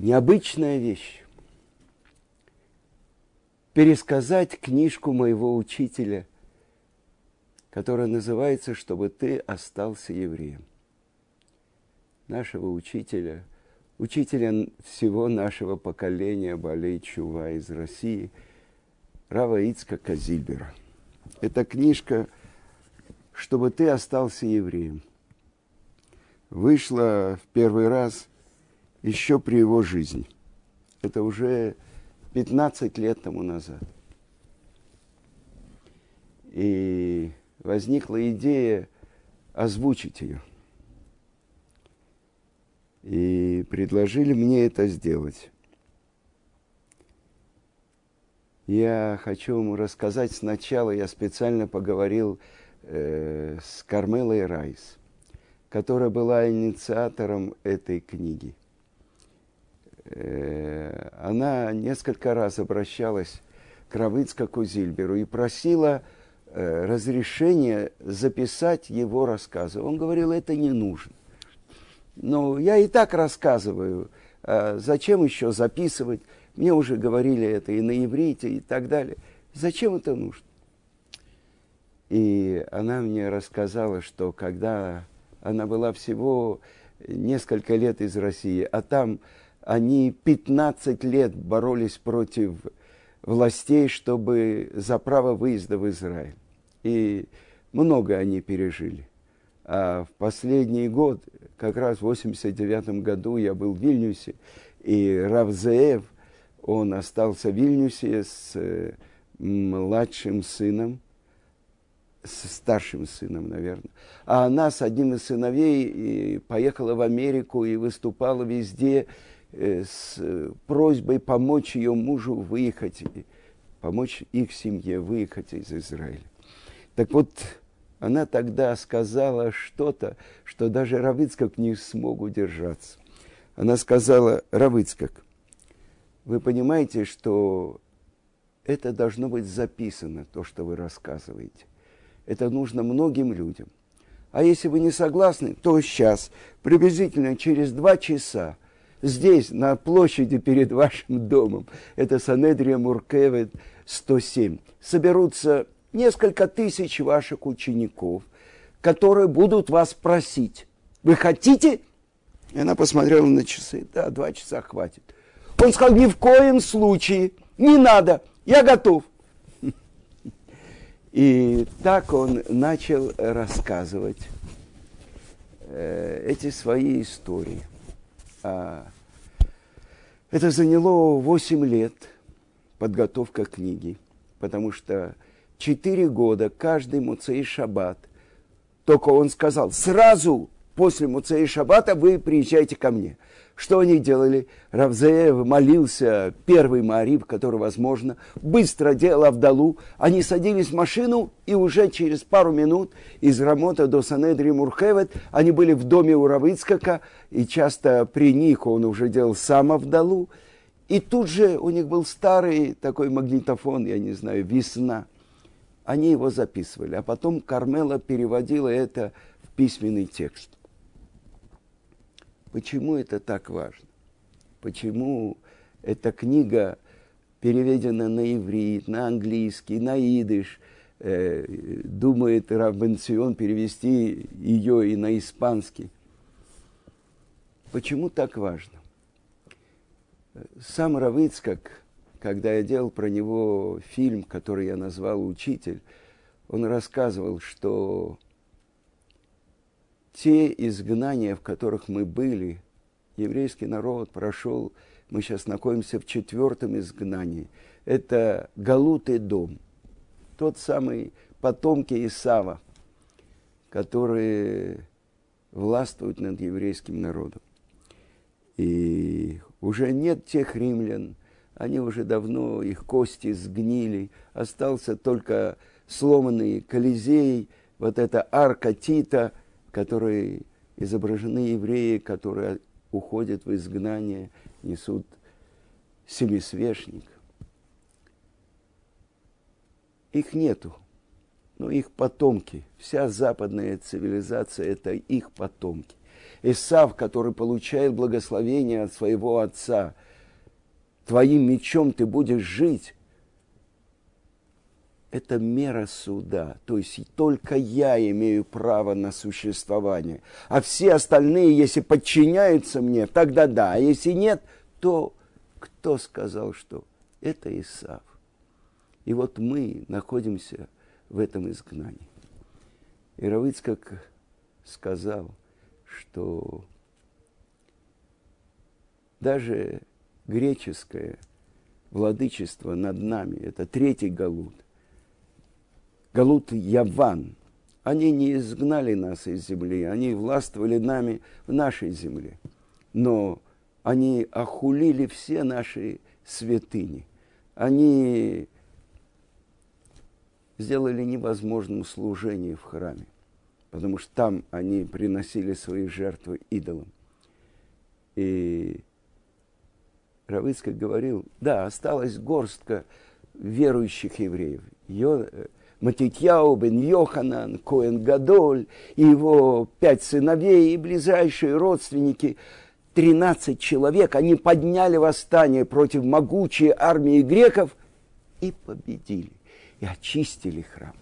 необычная вещь. Пересказать книжку моего учителя, которая называется «Чтобы ты остался евреем». Нашего учителя, учителя всего нашего поколения Балей Чува из России, Рава Ицка Казильбера. Эта книжка «Чтобы ты остался евреем» вышла в первый раз еще при его жизни. Это уже 15 лет тому назад. И возникла идея озвучить ее. И предложили мне это сделать. Я хочу ему рассказать сначала, я специально поговорил э, с Кармелой Райс, которая была инициатором этой книги. Э, она несколько раз обращалась к Равыцкаку Зильберу и просила э, разрешения записать его рассказы. Он говорил, это не нужно. Но я и так рассказываю, а зачем еще записывать? Мне уже говорили это и на иврите, и так далее. Зачем это нужно? И она мне рассказала, что когда она была всего несколько лет из России, а там они 15 лет боролись против властей, чтобы за право выезда в Израиль. И много они пережили. А в последний год, как раз в 89 году, я был в Вильнюсе, и Равзеев, он остался в Вильнюсе с э, младшим сыном, с старшим сыном, наверное. А она с одним из сыновей поехала в Америку и выступала везде, Э, с э, просьбой помочь ее мужу выехать, помочь их семье выехать из Израиля. Так вот, она тогда сказала что-то, что даже Равыцкак не смог удержаться. Она сказала, Равыцкак, вы понимаете, что это должно быть записано, то, что вы рассказываете. Это нужно многим людям. А если вы не согласны, то сейчас, приблизительно через два часа, здесь, на площади перед вашим домом, это Санедрия Муркевет 107, соберутся несколько тысяч ваших учеников, которые будут вас просить, вы хотите? И она посмотрела на часы, да, два часа хватит. Он сказал, ни в коем случае, не надо, я готов. И так он начал рассказывать э, эти свои истории. А, это заняло 8 лет подготовка книги, потому что 4 года каждый Муцей Шаббат, только он сказал, сразу после Муцей Шаббата вы приезжайте ко мне – что они делали? Равзеев молился, первый Марив, который возможно, быстро делал Авдалу. Они садились в машину, и уже через пару минут из Рамота до Санедри Мурхевет они были в доме у Равыцкака, и часто при них он уже делал сам Авдалу. И тут же у них был старый такой магнитофон, я не знаю, «Весна». Они его записывали, а потом Кармела переводила это в письменный текст. Почему это так важно? Почему эта книга переведена на иврит, на английский, на идыш, э, думает Рабенцион перевести ее и на испанский. Почему так важно? Сам Равыцкак, когда я делал про него фильм, который я назвал «Учитель», он рассказывал, что те изгнания, в которых мы были, еврейский народ прошел, мы сейчас находимся в четвертом изгнании. Это Галут дом. Тот самый потомки Исава, которые властвуют над еврейским народом. И уже нет тех римлян, они уже давно, их кости сгнили, остался только сломанный Колизей, вот эта арка Тита – которой изображены евреи, которые уходят в изгнание, несут семисвешник. Их нету, но их потомки. Вся западная цивилизация – это их потомки. Исав, который получает благословение от своего отца. Твоим мечом ты будешь жить. Это мера суда. То есть только я имею право на существование. А все остальные, если подчиняются мне, тогда да. А если нет, то кто сказал, что это Исав? И вот мы находимся в этом изгнании. И Равыцкак сказал, что даже греческое владычество над нами, это третий галут, галут Яван, они не изгнали нас из земли, они властвовали нами в нашей земле, но они охулили все наши святыни. Они сделали невозможным служение в храме, потому что там они приносили свои жертвы идолам. И Равыцкак говорил, да, осталась горстка верующих евреев. Э, Матитьяу бен Йоханан, Коэн Гадоль, и его пять сыновей и ближайшие родственники, 13 человек, они подняли восстание против могучей армии греков и победили и очистили храм.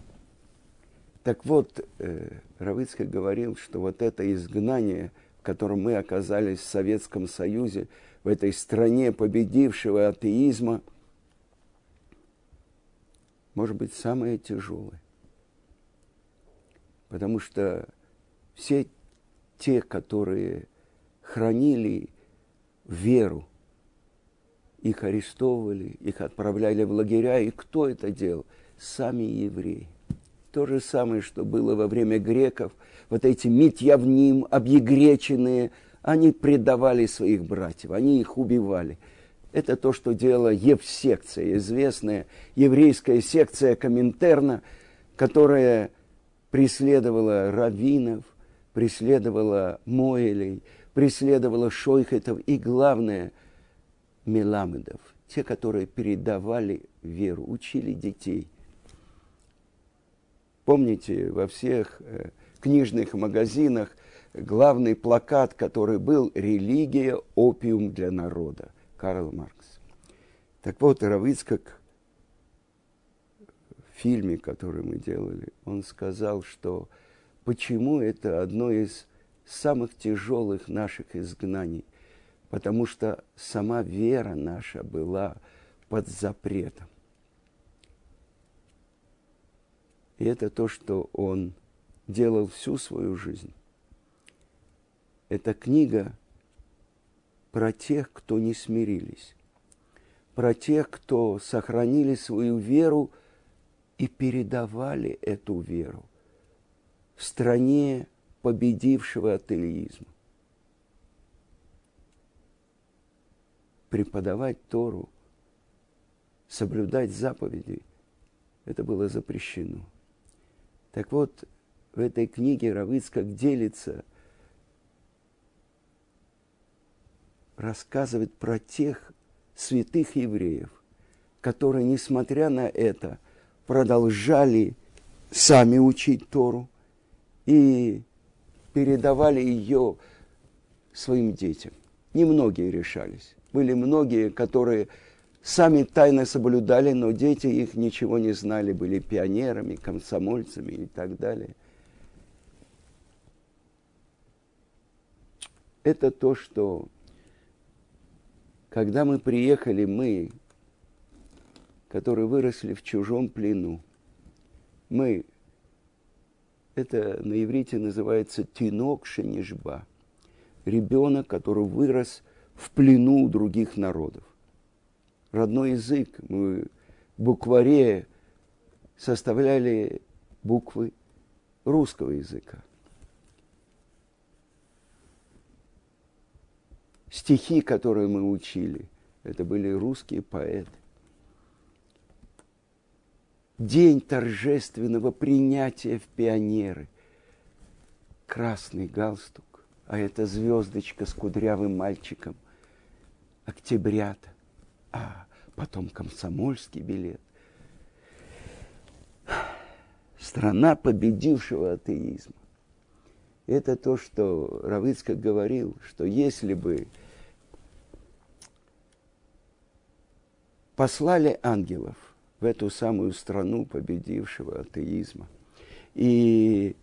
Так вот, э, Равыцкий говорил, что вот это изгнание, в котором мы оказались в Советском Союзе, в этой стране победившего атеизма, может быть самое тяжелое. Потому что все те, которые хранили веру, их арестовывали, их отправляли в лагеря. И кто это делал? сами евреи. То же самое, что было во время греков. Вот эти митьявним, объегреченные, они предавали своих братьев, они их убивали. Это то, что делала Евсекция, известная еврейская секция Коминтерна, которая преследовала раввинов, преследовала Моэлей, преследовала шойхетов и, главное, меламедов, те, которые передавали веру, учили детей – Помните, во всех э, книжных магазинах главный плакат, который был «Религия – опиум для народа» Карл Маркс. Так вот, Равицкак в фильме, который мы делали, он сказал, что почему это одно из самых тяжелых наших изгнаний, потому что сама вера наша была под запретом. И это то, что он делал всю свою жизнь. Эта книга про тех, кто не смирились, про тех, кто сохранили свою веру и передавали эту веру в стране победившего атеизма. Преподавать Тору, соблюдать заповеди – это было запрещено – так вот, в этой книге Равыцкак делится, рассказывает про тех святых евреев, которые, несмотря на это, продолжали сами учить Тору и передавали ее своим детям. Немногие решались. Были многие, которые сами тайно соблюдали, но дети их ничего не знали, были пионерами, комсомольцами и так далее. Это то, что когда мы приехали, мы, которые выросли в чужом плену, мы, это на иврите называется тинок шенежба, ребенок, который вырос в плену других народов родной язык. Мы в букваре составляли буквы русского языка. Стихи, которые мы учили, это были русские поэты. День торжественного принятия в пионеры. Красный галстук, а это звездочка с кудрявым мальчиком. Октябрята а потом комсомольский билет. Страна победившего атеизма. Это то, что Равыцкак говорил, что если бы послали ангелов в эту самую страну победившего атеизма, и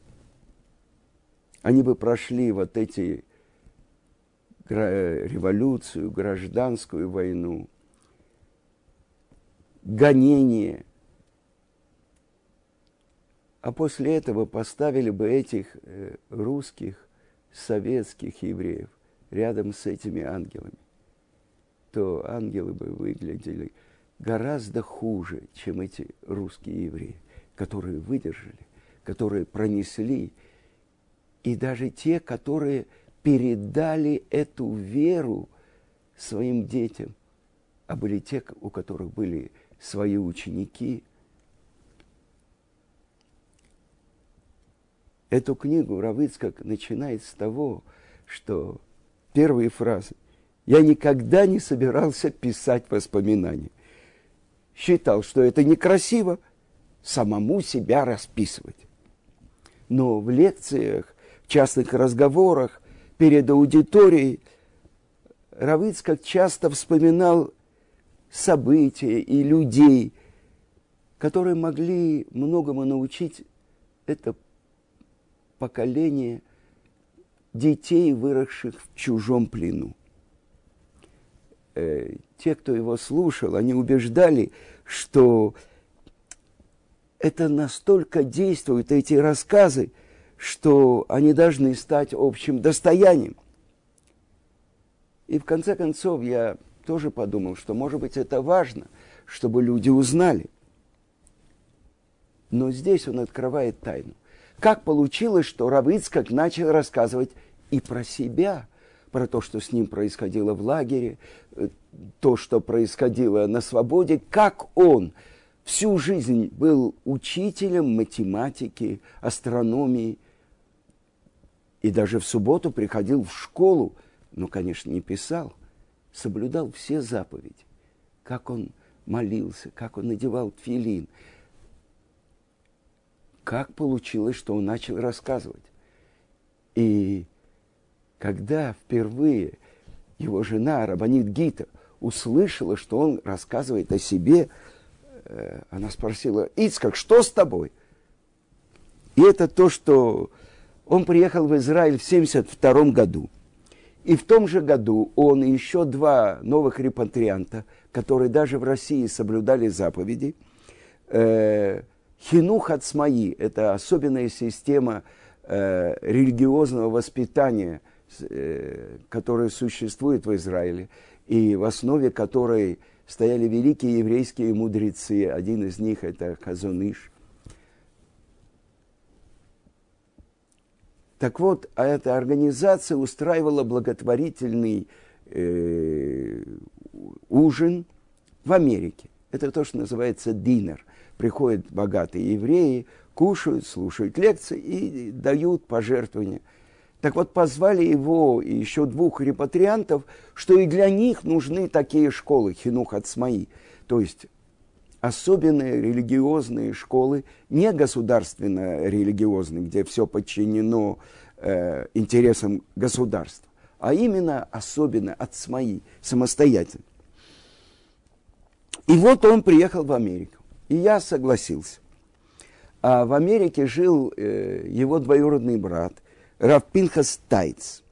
они бы прошли вот эти революцию, гражданскую войну, гонение – а после этого поставили бы этих э, русских, советских евреев рядом с этими ангелами, то ангелы бы выглядели гораздо хуже, чем эти русские евреи, которые выдержали, которые пронесли, и даже те, которые передали эту веру своим детям, а были те, у которых были свои ученики – Эту книгу Равыцкак начинает с того, что первые фразы «Я никогда не собирался писать воспоминания». Считал, что это некрасиво самому себя расписывать. Но в лекциях, в частных разговорах, перед аудиторией Равыцкак часто вспоминал события и людей, которые могли многому научить это поколение детей, выросших в чужом плену. Э, те, кто его слушал, они убеждали, что это настолько действуют, эти рассказы, что они должны стать общим достоянием. И в конце концов я тоже подумал, что, может быть, это важно, чтобы люди узнали. Но здесь он открывает тайну. Как получилось, что Равыцкак начал рассказывать и про себя, про то, что с ним происходило в лагере, э, то, что происходило на свободе, как он всю жизнь был учителем математики, астрономии, и даже в субботу приходил в школу, но, конечно, не писал, соблюдал все заповеди, как он молился, как он надевал филин, как получилось, что он начал рассказывать. И когда впервые его жена, Рабанит Гита, услышала, что он рассказывает о себе, э, она спросила, Ицкак, что с тобой? И это то, что он приехал в Израиль в 1972 году. И в том же году он и еще два новых репатрианта, которые даже в России соблюдали заповеди, э, Хинух Ацмаи – это особенная система э, религиозного воспитания, э, которая существует в Израиле, и в основе которой стояли великие еврейские мудрецы. Один из них – это Хазоныш. Так вот, а эта организация устраивала благотворительный э, ужин в Америке. Это то, что называется динер – приходят богатые евреи, кушают, слушают лекции и дают пожертвования. Так вот, позвали его и еще двух репатриантов, что и для них нужны такие школы, хинух ацмаи, то есть особенные религиозные школы, не государственно-религиозные, где все подчинено э, интересам государства, а именно особенно ацмаи, самостоятельно. И вот он приехал в Америку. И я согласился. А в Америке жил э, его двоюродный брат Равпинхас Тайц.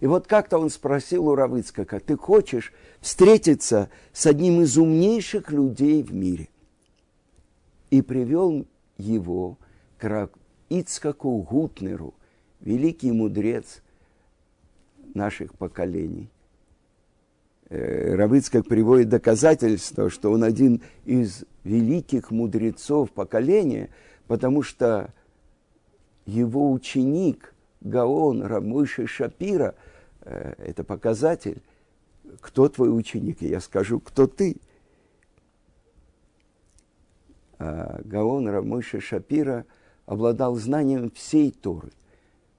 И вот как-то он спросил у Равыцкака, ты хочешь встретиться с одним из умнейших людей в мире? И привел его к Ицкаку Гутнеру, великий мудрец наших поколений. Э, Равыцкак приводит доказательство, что он один из великих мудрецов поколения, потому что его ученик Гаон Рамыши Шапира э, – это показатель, кто твой ученик, я скажу, кто ты. А Гаон Рамыши Шапира обладал знанием всей Торы.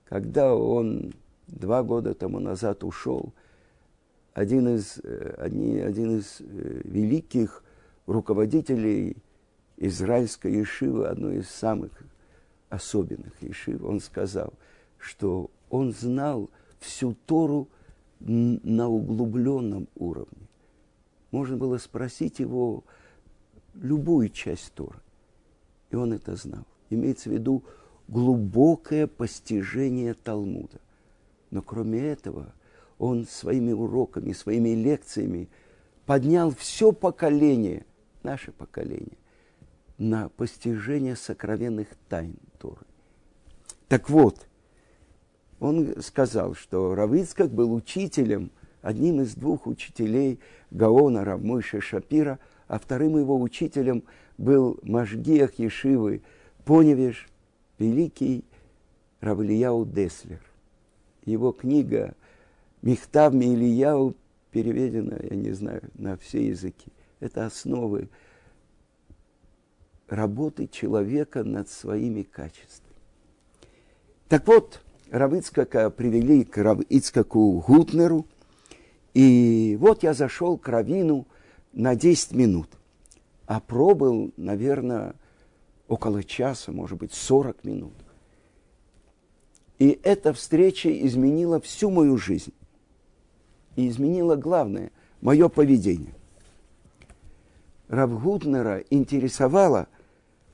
Когда он два года тому назад ушел – один из, э, один, один из э, великих руководителей израильской ешивы, одной из самых особенных ешив, он сказал, что Он знал всю Тору на углубленном уровне. Можно было спросить его любую часть Торы. И он это знал. Имеется в виду глубокое постижение Талмуда. Но кроме этого, он своими уроками, своими лекциями поднял все поколение, наше поколение, на постижение сокровенных тайн Торы. Так вот, он сказал, что Равицкак был учителем, одним из двух учителей Гаона Равмойша Шапира, а вторым его учителем был Машгиах Ешивы Поневиш, великий Равлияу Деслер. Его книга Михтав Милияу переведена, я не знаю, на все языки. Это основы работы человека над своими качествами. Так вот, Равицкака привели к Равицкаку Гутнеру, и вот я зашел к Равину на 10 минут, а пробыл, наверное, около часа, может быть, 40 минут. И эта встреча изменила всю мою жизнь. И изменила главное – мое поведение. Равгутнера интересовало,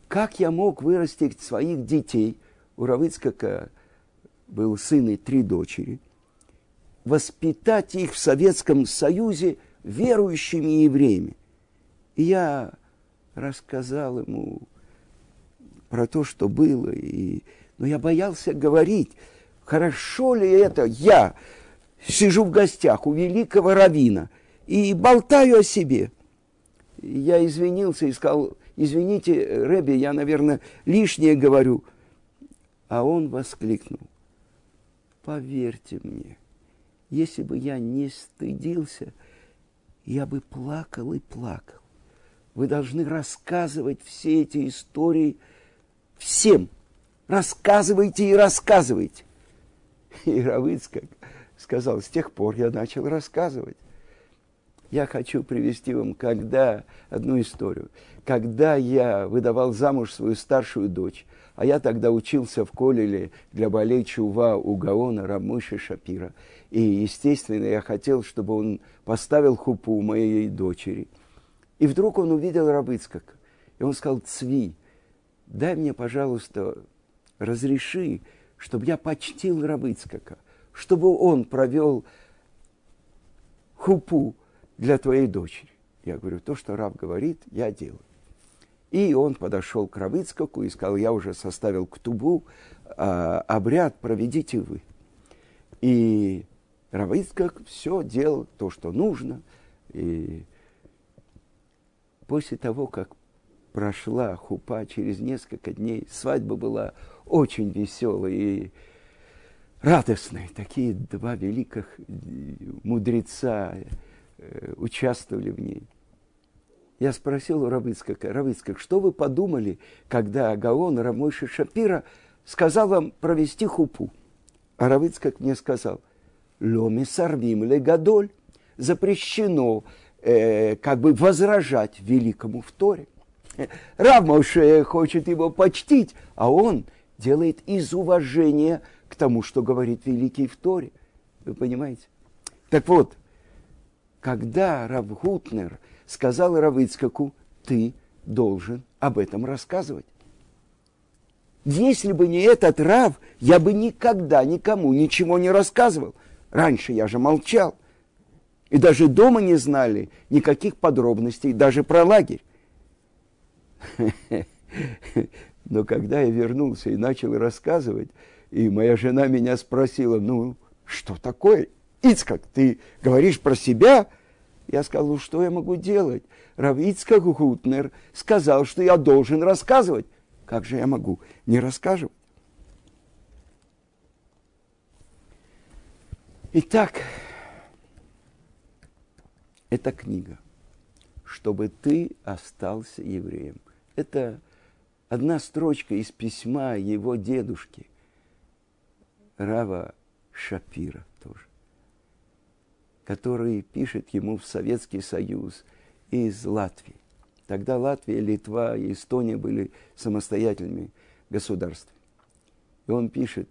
как я мог вырастить своих детей. У Равыцкака был сын и три дочери. Воспитать их в Советском Союзе верующими евреями. И я рассказал ему про то, что было. И... Но я боялся говорить, хорошо ли это я сижу в гостях у великого равина и болтаю о себе. Я извинился и сказал, извините, Рэби, я, наверное, лишнее говорю. А он воскликнул, поверьте мне, если бы я не стыдился, я бы плакал и плакал. Вы должны рассказывать все эти истории – всем. Рассказывайте и рассказывайте. И Равыцкак сказал, с тех пор я начал рассказывать. Я хочу привести вам когда, одну историю. Когда я выдавал замуж свою старшую дочь, а я тогда учился в Колеле для болей Чува у Гаона Рамыши Шапира. И, естественно, я хотел, чтобы он поставил хупу моей дочери. И вдруг он увидел Рабыцкак. И он сказал, Цви, дай мне, пожалуйста, разреши, чтобы я почтил Рабыцкака, чтобы он провел хупу для твоей дочери. Я говорю, то, что раб говорит, я делаю. И он подошел к Равыцкаку и сказал, я уже составил ктубу, а, обряд проведите вы. И Равыцкак все делал то, что нужно. И после того, как прошла хупа через несколько дней. Свадьба была очень веселой и радостной. Такие два великих мудреца э, участвовали в ней. Я спросил у Равыцкака, Равыцкак, что вы подумали, когда Гаон Рамойши Шапира сказал вам провести хупу? А Равыцкак мне сказал, ломи сарвим ле гадоль, запрещено э, как бы возражать великому в Торе. Рав Моше хочет его почтить, а он делает из уважения тому, что говорит великий в Торе. Вы понимаете? Так вот, когда Рав Гутнер сказал Равыцкаку, ты должен об этом рассказывать. Если бы не этот Рав, я бы никогда никому ничего не рассказывал. Раньше я же молчал. И даже дома не знали никаких подробностей, даже про лагерь. Но когда я вернулся и начал рассказывать, и моя жена меня спросила, ну, что такое? Ицкак, ты говоришь про себя? Я сказал, ну, что я могу делать? Рав Ицкак Гутнер сказал, что я должен рассказывать. Как же я могу не рассказывать? Итак, эта книга, чтобы ты остался евреем – это одна строчка из письма его дедушки, Рава Шапира тоже, который пишет ему в Советский Союз из Латвии. Тогда Латвия, Литва и Эстония были самостоятельными государствами. И он пишет,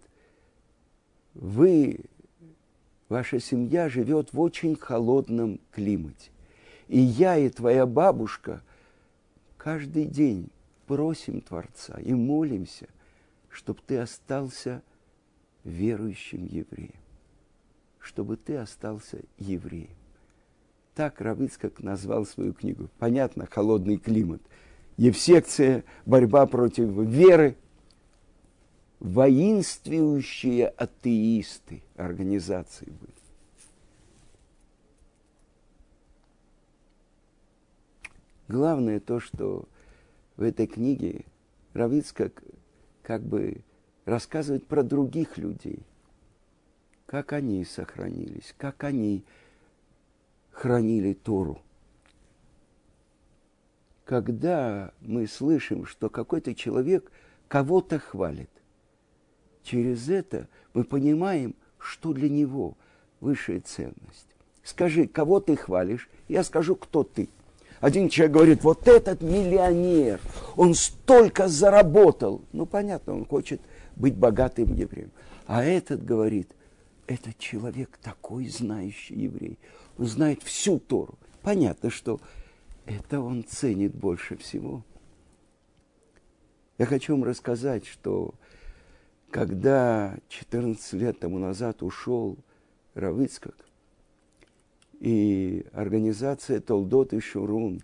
вы, ваша семья живет в очень холодном климате. И я и твоя бабушка каждый день просим Творца и молимся, чтобы ты остался верующим евреем. Чтобы ты остался евреем. Так Равицкак назвал свою книгу. Понятно, холодный климат. Евсекция, борьба против веры. Воинствующие атеисты организации были. Главное то, что в этой книге Равицкак как бы рассказывает про других людей, как они сохранились, как они хранили Тору. Когда мы слышим, что какой-то человек кого-то хвалит, через это мы понимаем, что для него высшая ценность. Скажи, кого ты хвалишь, я скажу, кто ты. Один человек говорит, вот этот миллионер, он столько заработал. Ну, понятно, он хочет быть богатым евреем. А этот говорит, этот человек такой знающий еврей. Он знает всю Тору. Понятно, что это он ценит больше всего. Я хочу вам рассказать, что когда 14 лет тому назад ушел Равицкак, и организация Толдот и Шурун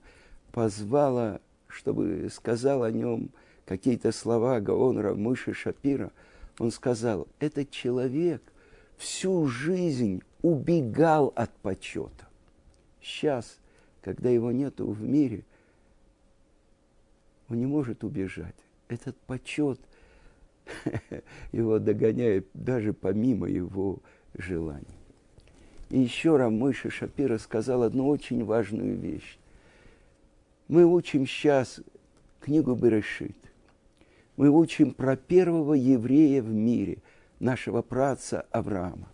позвала, чтобы сказал о нем какие-то слова Гаон Рамыши Шапира, он сказал, этот человек всю жизнь убегал от почета. Сейчас, когда его нету в мире, он не может убежать. Этот почет его догоняет даже помимо его желаний. И еще Рамойша Шапира сказал одну очень важную вещь. Мы учим сейчас книгу Берешит. Мы учим про первого еврея в мире, нашего праца Авраама.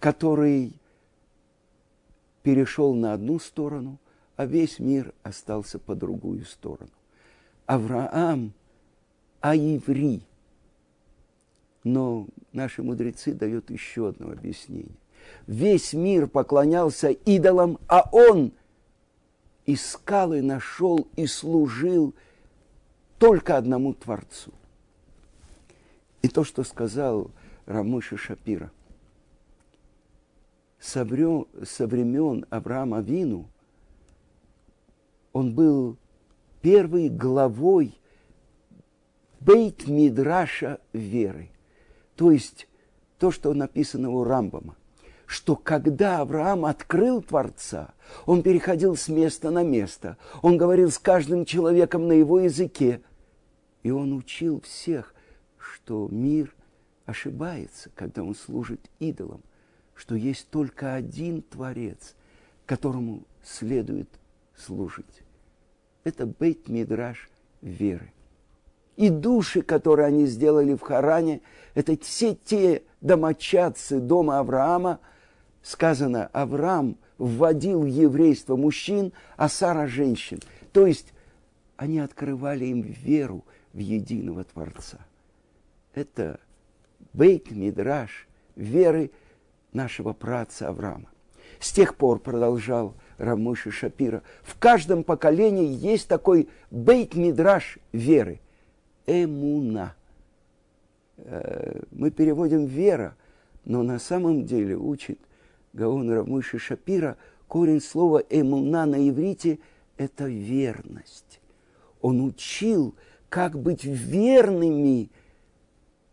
который перешел на одну сторону, а весь мир остался по другую сторону. Авраам, а еврей. Но наши мудрецы дают еще одно объяснение. Весь мир поклонялся идолам, а он искал и нашел и служил только одному Творцу. И то, что сказал Рамыша Шапира – со времен Авраама Вину он был первой главой Бейт Мидраша веры. То есть то, что написано у Рамбама, что когда Авраам открыл Творца, он переходил с места на место, он говорил с каждым человеком на его языке, и он учил всех, что мир ошибается, когда он служит идолам – что есть только один Творец, которому следует служить. Это бейт мидраш веры. И души, которые они сделали в Харане, это все те домочадцы дома Авраама. Сказано, Авраам вводил в еврейство мужчин, а Сара женщин. То есть они открывали им веру в единого Творца. Это бейт мидраш веры – нашего праца Авраама. С тех пор, продолжал Рамыши Шапира, в каждом поколении есть такой бейт-мидраш веры. Эмуна. Э, мы переводим вера, но на самом деле учит Гаон Рамыши Шапира, корень слова эмуна на иврите – это верность. Он учил, как быть верными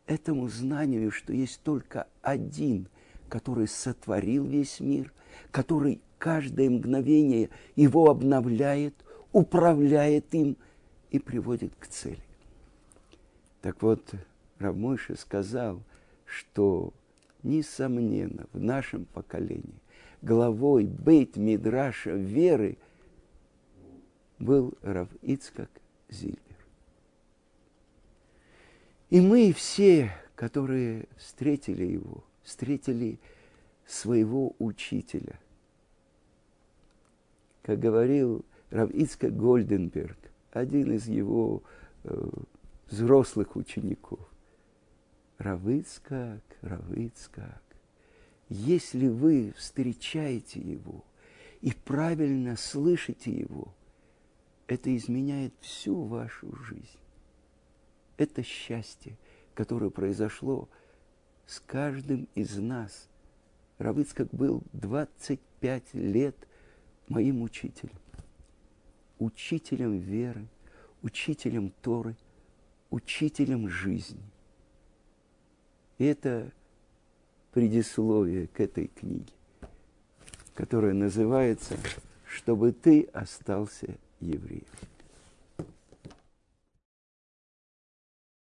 этому знанию, что есть только один который сотворил весь мир, который каждое мгновение его обновляет, управляет им и приводит к цели. Так вот, Рамойша сказал, что, несомненно, в нашем поколении главой Бейт Мидраша веры был Рав Ицкак. И мы все, которые встретили его – встретили своего учителя. Как говорил Равицка Гольденберг, один из его э, взрослых учеников, Равыцкак, Равыцкак, если вы встречаете его и правильно слышите его, это изменяет всю вашу жизнь. Это счастье, которое произошло с каждым из нас. Равыцкак был 25 лет моим учителем. Учителем веры, учителем Торы, учителем жизни. Это предисловие к этой книге, которая называется «Чтобы ты остался евреем».